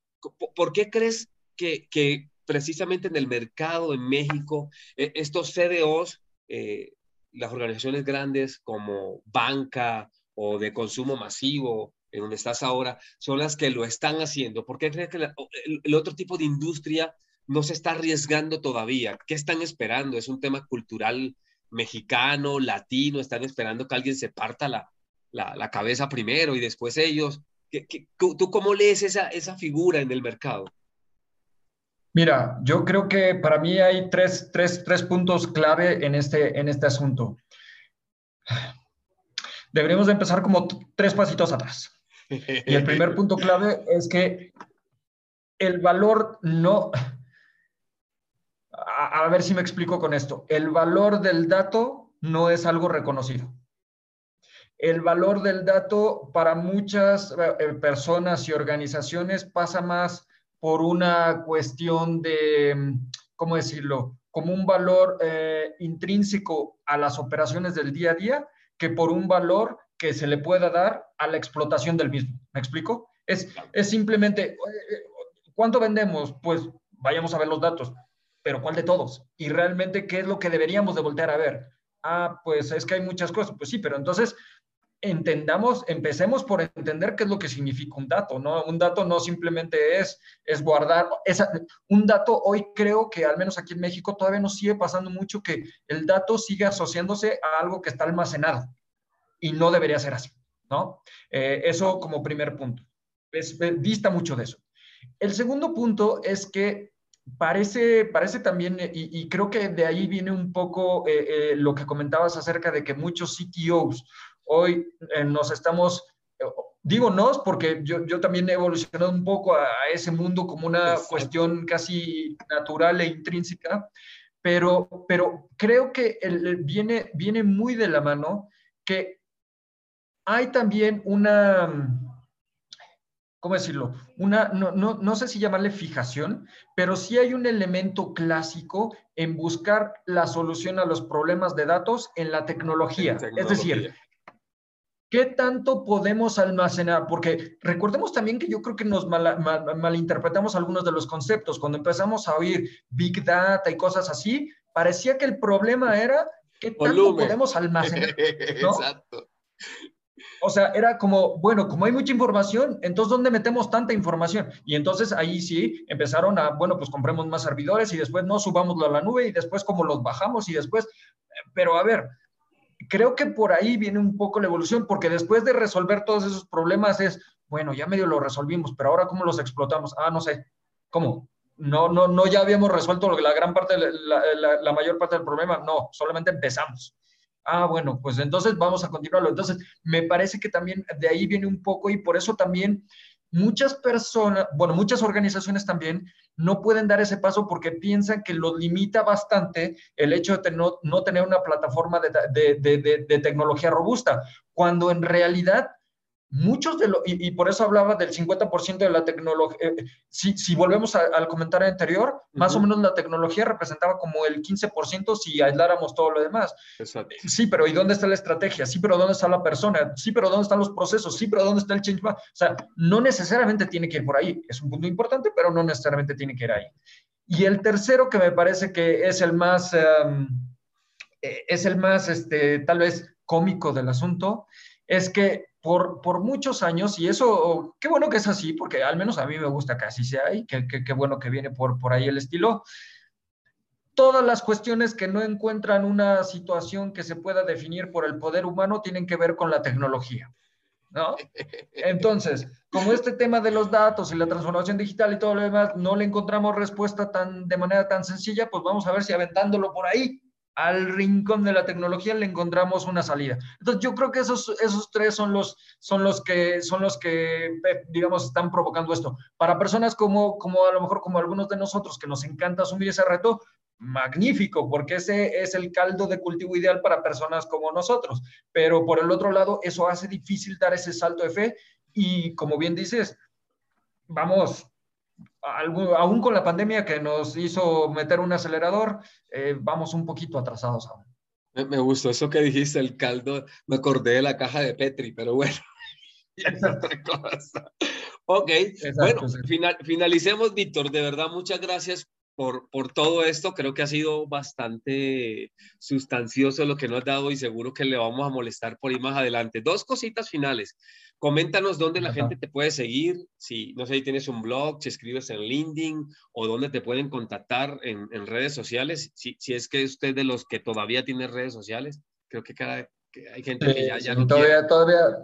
¿por qué crees que, que, precisamente en el mercado en México, eh, estos CDOs eh, las organizaciones grandes como banca o de consumo masivo, en donde estás ahora, son las que lo están haciendo. ¿Por qué crees que el, otro tipo de industria no se está arriesgando todavía? ¿Qué están esperando? ¿Es un tema cultural mexicano, latino? ¿Están esperando que alguien se parta la, la, cabeza primero y después ellos? ¿Qué, tú cómo lees esa, esa figura en el mercado? Mira, yo creo que para mí hay tres, puntos clave en este, en este asunto. Deberíamos de empezar como tres pasitos atrás. Y el primer [LAUGHS] punto clave es que el valor no... A, a, ver si me explico con esto. El valor del dato no es algo reconocido. El valor del dato para muchas eh, personas y organizaciones pasa más por una cuestión de, ¿cómo decirlo? Como un valor eh, intrínseco a las operaciones del día a día que por un valor que se le pueda dar a la explotación del mismo. ¿Me explico? Es, es simplemente, ¿cuánto vendemos? Pues vayamos a ver los datos, pero ¿cuál de todos? Y realmente, ¿qué es lo que deberíamos de voltear a ver? Ah, pues es que hay muchas cosas. Pues sí, pero entonces entendamos, empecemos por entender qué es lo que significa un dato, ¿no? Un dato no simplemente es, es guardar, un dato hoy creo que al menos aquí en México todavía nos sigue pasando mucho que el dato sigue asociándose a algo que está almacenado y no debería ser así. ¿no? Eh, eso como primer punto. Es, dista mucho de eso. El segundo punto es que parece, parece también, y, creo que de ahí viene un poco eh, eh, lo que comentabas acerca de que muchos CTOs hoy nos estamos digo nos porque yo, yo, también he evolucionado un poco a, ese mundo como una cuestión casi natural e intrínseca, pero, pero creo que viene, viene muy de la mano que hay también una, ¿cómo decirlo? Una, no, no, no, sé si llamarle fijación, pero sí hay un elemento clásico en buscar la solución a los problemas de datos en la tecnología. tecnología. Es decir, ¿Qué tanto podemos almacenar? Porque recordemos también que yo creo que nos malinterpretamos algunos de los conceptos. Cuando empezamos a oír Big Data y cosas así, parecía que el problema era qué tanto podemos almacenar. [LAUGHS] Exacto. O sea, era como, bueno, como hay mucha información, entonces ¿dónde metemos tanta información? Y entonces ahí sí empezaron a, bueno, pues compremos más servidores y después no subámoslo a la nube y después como los bajamos y después, pero a ver, creo que por ahí viene un poco la evolución, porque después de resolver todos esos problemas es, bueno, ya medio lo resolvimos, pero ahora ¿cómo los explotamos? Ah, no sé, ¿cómo? No, no, no, ya habíamos resuelto la gran parte, la, la mayor parte del problema, no, solamente empezamos. Ah, bueno, pues entonces vamos a continuarlo. Entonces, me parece que también de ahí viene un poco y por eso también muchas personas, bueno, muchas organizaciones también no pueden dar ese paso porque piensan que los limita bastante el hecho de no, no tener una plataforma de, de, de, tecnología robusta, cuando en realidad muchos de los, y, por eso hablaba del 50% de la tecnología, eh, si, si, volvemos al comentario anterior, más o menos la tecnología representaba como el 15% si aisláramos todo lo demás. Exacto. Sí, pero ¿y dónde está la estrategia? Sí, pero ¿dónde está la persona? Sí, pero ¿dónde están los procesos? Sí, pero ¿dónde está el change? O sea, no necesariamente tiene que ir por ahí. Es un punto importante, pero no necesariamente tiene que ir ahí. Y el tercero que me parece que es el más, em, eh, es el más, este, tal vez cómico del asunto, es que por, muchos años, y eso, qué bueno que es así, porque al menos a mí me gusta que así sea y qué que, bueno que viene por, por ahí el estilo. Todas las cuestiones que no encuentran una situación que se pueda definir por el poder humano tienen que ver con la tecnología. ¿No? Entonces, como este tema de los datos y la transformación digital y todo lo demás, no le encontramos respuesta tan, de manera tan sencilla, pues vamos a ver si aventándolo por ahí al rincón de la tecnología le encontramos una salida. Entonces yo creo que esos, esos tres son los, son los que, son los que, eh, digamos, están provocando esto. Para personas como, como a lo mejor como algunos de nosotros que nos encanta asumir ese reto, magnífico, porque ese es el caldo de cultivo ideal para personas como nosotros. Pero por el otro lado, eso hace difícil dar ese salto de fe y como bien dices, vamos, aún con la pandemia que nos hizo meter un acelerador, eh, vamos un poquito atrasados aún. Me, gustó eso que dijiste, el caldo, me acordé de la caja de Petri, pero bueno. [LAUGHS] Ok, bueno, finalicemos, Víctor. De verdad, muchas gracias por, por, todo esto. Creo que ha sido bastante sustancioso lo que nos has dado y seguro que le vamos a molestar por ir más adelante. Dos cositas finales. Coméntanos dónde la gente te puede seguir, si no sé si tienes un blog, si escribes en LinkedIn o dónde te pueden contactar en, redes sociales, si, si, es que usted de los que todavía tiene redes sociales, creo que, cada, hay gente que ya, ya no todavía, todavía,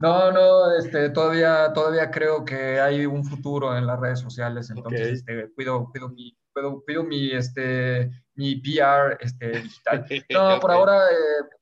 no, no, este, todavía, todavía creo que hay un futuro en las redes sociales, entonces este, cuido, cuido mi, cuido, mi, este, mi PR este, digital. [LAUGHS] No, por ahora... Eh,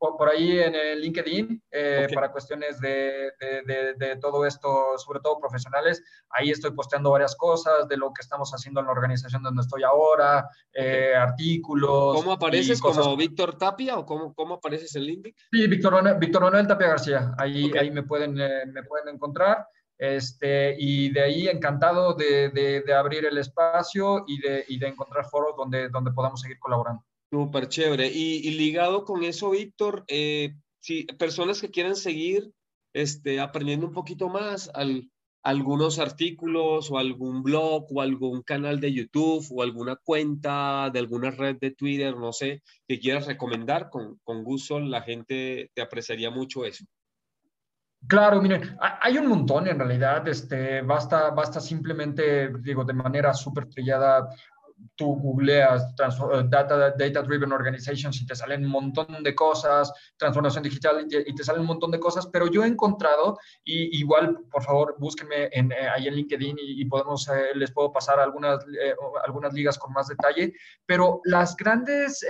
por, ahí en el LinkedIn eh, para cuestiones de, de, todo esto, sobre todo profesionales. Ahí estoy posteando varias cosas de lo que estamos haciendo en la organización donde estoy ahora, eh, artículos. ¿Cómo apareces? ¿Como Víctor Tapia o cómo, cómo apareces en LinkedIn? Sí, Víctor Manuel, Víctor Manuel Tapia García. Ahí, ahí me, pueden, eh, me pueden encontrar. Este, y de ahí encantado de, de, abrir el espacio y de, y de encontrar foros donde, donde podamos seguir colaborando. Súper chévere. Y, ligado con eso, Víctor, eh, si personas que quieran seguir este, aprendiendo un poquito más, al, algunos artículos o algún blog o algún canal de YouTube o alguna cuenta de alguna red de Twitter, no sé, que quieras recomendar, con, con gusto la gente te apreciaría mucho eso. Claro, miren, hay un montón en realidad, este, basta, basta simplemente, digo, de manera súper trillada, tú googleas eh, data, data Driven Organizations y te salen un montón de cosas, transformación digital y te, salen un montón de cosas, pero yo he encontrado, y igual, por favor, búsquenme en, eh, ahí en LinkedIn y, podemos, eh, les puedo pasar algunas, algunas ligas con más detalle, pero las grandes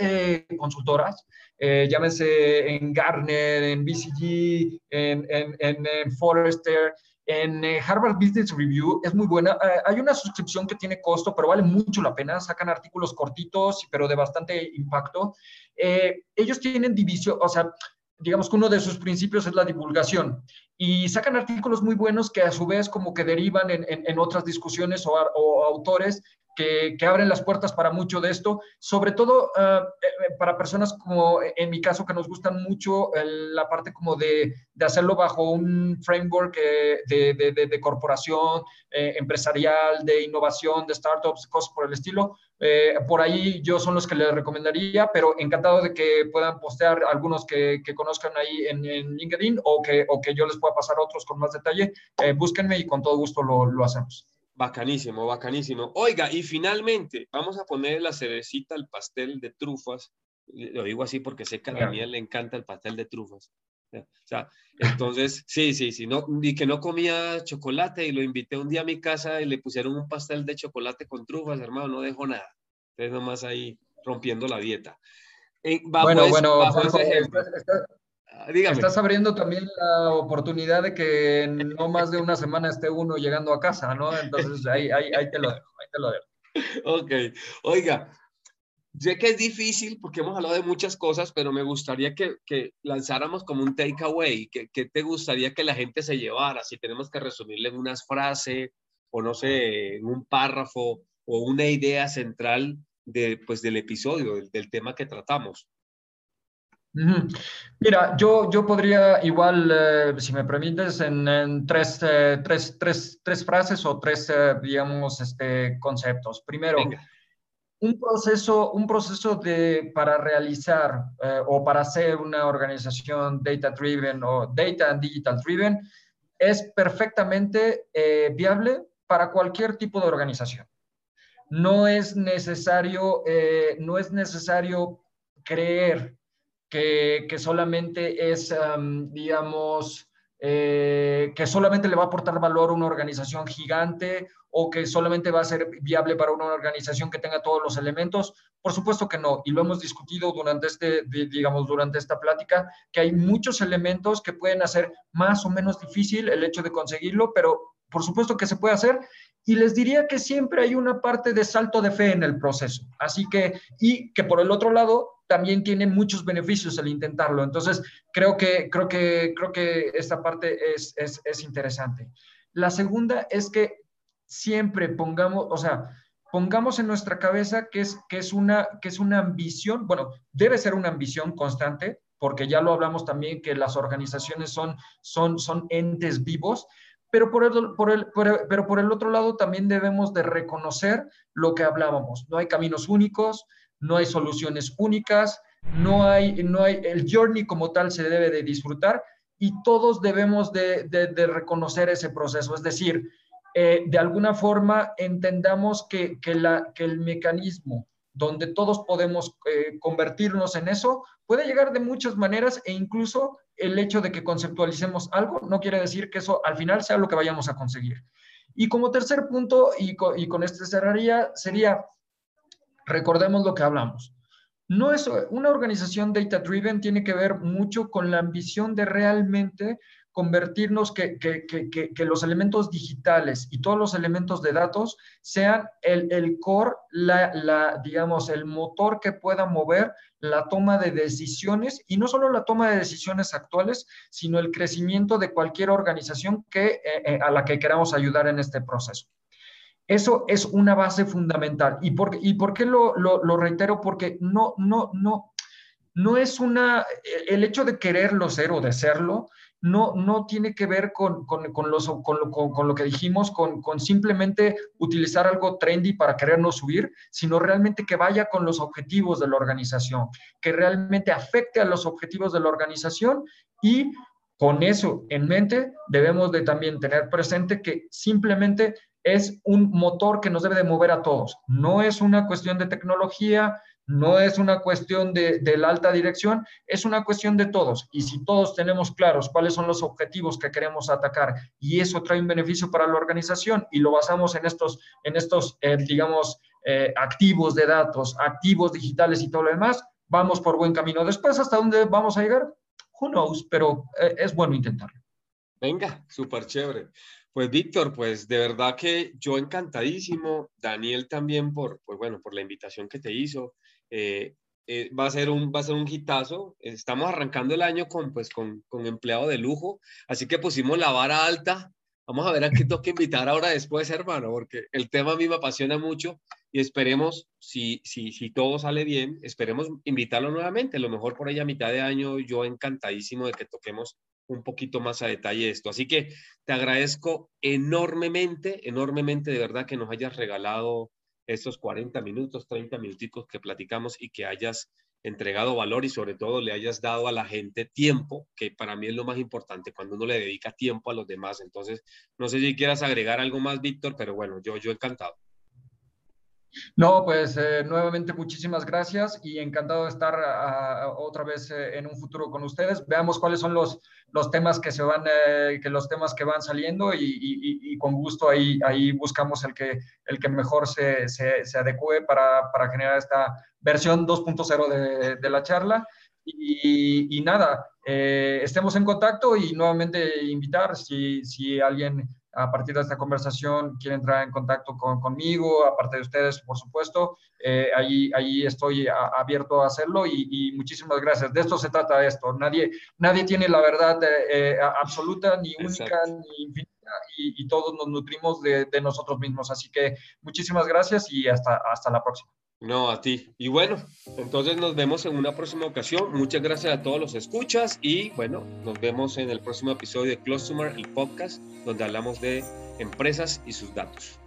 consultoras, llámese en Gartner, en BCG, en, en, en Forrester, en eh, Harvard Business Review es muy buena. Eh, hay una suscripción que tiene costo, pero vale mucho la pena. Sacan artículos cortitos, pero de bastante impacto. Eh, ellos tienen división, o sea, digamos que uno de sus principios es la divulgación. Y sacan artículos muy buenos que a su vez como que derivan en, otras discusiones o, o, autores que, abren las puertas para mucho de esto, sobre todo ah, eh, eh, para personas como en mi caso que nos gustan mucho la parte como de, de, hacerlo bajo un framework eh, de, corporación, empresarial, de innovación, de startups, cosas por el estilo. por ahí yo son los que les recomendaría, pero encantado de que puedan postear algunos que, conozcan ahí en, LinkedIn o que, yo les pueda pasar otros con más detalle. búsquenme y con todo gusto lo hacemos. Bacanísimo, bacanísimo. Oiga, y finalmente, vamos a poner la cerecita al pastel de trufas. Lo digo así porque sé que a Daniel le encanta el pastel de trufas. O sea, entonces, [LAUGHS] sí, sí, sí, no, y que no comía chocolate y lo invité un día a mi casa y le pusieron un pastel de chocolate con trufas, hermano, no dejó nada. Entonces, nomás ahí rompiendo la dieta. Eh, bueno, bueno, Estás abriendo también la oportunidad de que no más de una semana esté uno llegando a casa, ¿no? Entonces ahí, ahí, ahí te lo dejo, ahí te lo dejo. Ok, oiga, sé que es difícil porque hemos hablado de muchas cosas, pero me gustaría que, que lanzáramos como un takeaway. ¿Qué, ¿Qué te gustaría que la gente se llevara? Si tenemos que resumirle en unas frases o no sé, en un párrafo o una idea central de, pues, del episodio, del, del tema que tratamos. Mira, yo, yo podría igual, eh, si me permites, en, tres, eh, tres, tres, tres, frases o tres, eh, digamos, este, conceptos. Primero, un proceso, un proceso de, para realizar o para hacer una organización data-driven o data and digital-driven es perfectamente viable para cualquier tipo de organización. No es necesario, no es necesario creer que, solamente es, digamos, eh, que solamente le va a aportar valor a una organización gigante o que solamente va a ser viable para una organización que tenga todos los elementos. Por supuesto que no, y lo hemos discutido durante este, digamos, durante esta plática, que hay muchos elementos que pueden hacer más o menos difícil el hecho de conseguirlo, pero por supuesto que se puede hacer y les diría que siempre hay una parte de salto de fe en el proceso. Así que, y que por el otro lado, también tiene muchos beneficios el intentarlo. Entonces, creo que, creo que, creo que esta parte es, es, es interesante. La segunda es que siempre pongamos, o sea, pongamos en nuestra cabeza que es, que es, una, que es una ambición, bueno, debe ser una ambición constante, porque ya lo hablamos también que las organizaciones son, son, son entes vivos, pero por, el, por el, pero por el otro lado también debemos de reconocer lo que hablábamos. No hay caminos únicos, no hay soluciones únicas, no hay, no hay, el journey como tal se debe de disfrutar y todos debemos de, de, reconocer ese proceso. Es decir, eh, de alguna forma entendamos que, que, la, que el mecanismo donde todos podemos eh, convertirnos en eso, puede llegar de muchas maneras e incluso el hecho de que conceptualicemos algo no quiere decir que eso al final sea lo que vayamos a conseguir. Y como tercer punto, y con, y con este cerraría, sería, recordemos lo que hablamos. No es una organización data driven tiene que ver mucho con la ambición de realmente convertirnos, que, los elementos digitales y todos los elementos de datos sean el, core, la, digamos, el motor que pueda mover la toma de decisiones y no solo la toma de decisiones actuales, sino el crecimiento de cualquier organización que, eh, eh, a la que queramos ayudar en este proceso. Eso es una base fundamental. ¿Y por, y por qué lo, lo reitero? Porque no, no, no, no es una, el hecho de quererlo ser o de serlo, no, no tiene que ver con, con, con, los, con, lo, con lo, que dijimos, con, simplemente utilizar algo trendy para querernos subir, sino realmente que vaya con los objetivos de la organización, que realmente afecte a los objetivos de la organización y con eso en mente debemos de también tener presente que simplemente es un motor que nos debe de mover a todos. No es una cuestión de tecnología, no es una cuestión de, la alta dirección, es una cuestión de todos. Y si todos tenemos claros cuáles son los objetivos que queremos atacar y eso trae un beneficio para la organización y lo basamos en estos, en estos eh, digamos, eh, activos de datos, activos digitales y todo lo demás, vamos por buen camino. Después, ¿hasta dónde vamos a llegar? Who knows, pero eh, es bueno intentarlo. Venga, súper chévere. Pues Víctor, pues de verdad que yo encantadísimo, Daniel también por, pues bueno, por la invitación que te hizo. Eh, eh, va, a ser un, va a ser un hitazo. Estamos arrancando el año con, pues, con, con empleado de lujo, así que pusimos la vara alta. Vamos a ver a qué toca invitar ahora después, hermano, porque el tema a mí me apasiona mucho y esperemos, si, si, si todo sale bien, esperemos invitarlo nuevamente. A lo mejor por ahí a mitad de año, yo encantadísimo de que toquemos un poquito más a detalle esto. Así que te agradezco enormemente, enormemente de verdad que nos hayas regalado estos 40 minutos, 30 minuticos que platicamos y que hayas entregado valor y sobre todo le hayas dado a la gente tiempo, que para mí es lo más importante cuando uno le dedica tiempo a los demás. Entonces, no sé si quieras agregar algo más, Víctor, pero bueno, yo, yo encantado. No, pues eh, nuevamente muchísimas gracias y encantado de estar ah, otra vez eh, en un futuro con ustedes. Veamos cuáles son los, los temas que se van, eh, que los temas que van saliendo y, con gusto ahí, ahí buscamos el que, el que mejor se, se, adecue para, para, generar esta versión 2.0 de, de, la charla. Y, nada, estemos en contacto y nuevamente invitar si, si alguien a partir de esta conversación quiere entrar en contacto con, conmigo, aparte de ustedes, por supuesto, eh, ahí, ahí estoy abierto a hacerlo y, muchísimas gracias. De esto se trata esto. Nadie, nadie tiene la verdad eh, absoluta, ni única, ni infinita, y, todos nos nutrimos de, de, nosotros mismos. Así que muchísimas gracias y hasta, hasta la próxima. No, a ti. Y bueno, entonces nos vemos en una próxima ocasión. Muchas gracias a todos los escuchas y bueno, nos vemos en el próximo episodio de Customer, el podcast, donde hablamos de empresas y sus datos.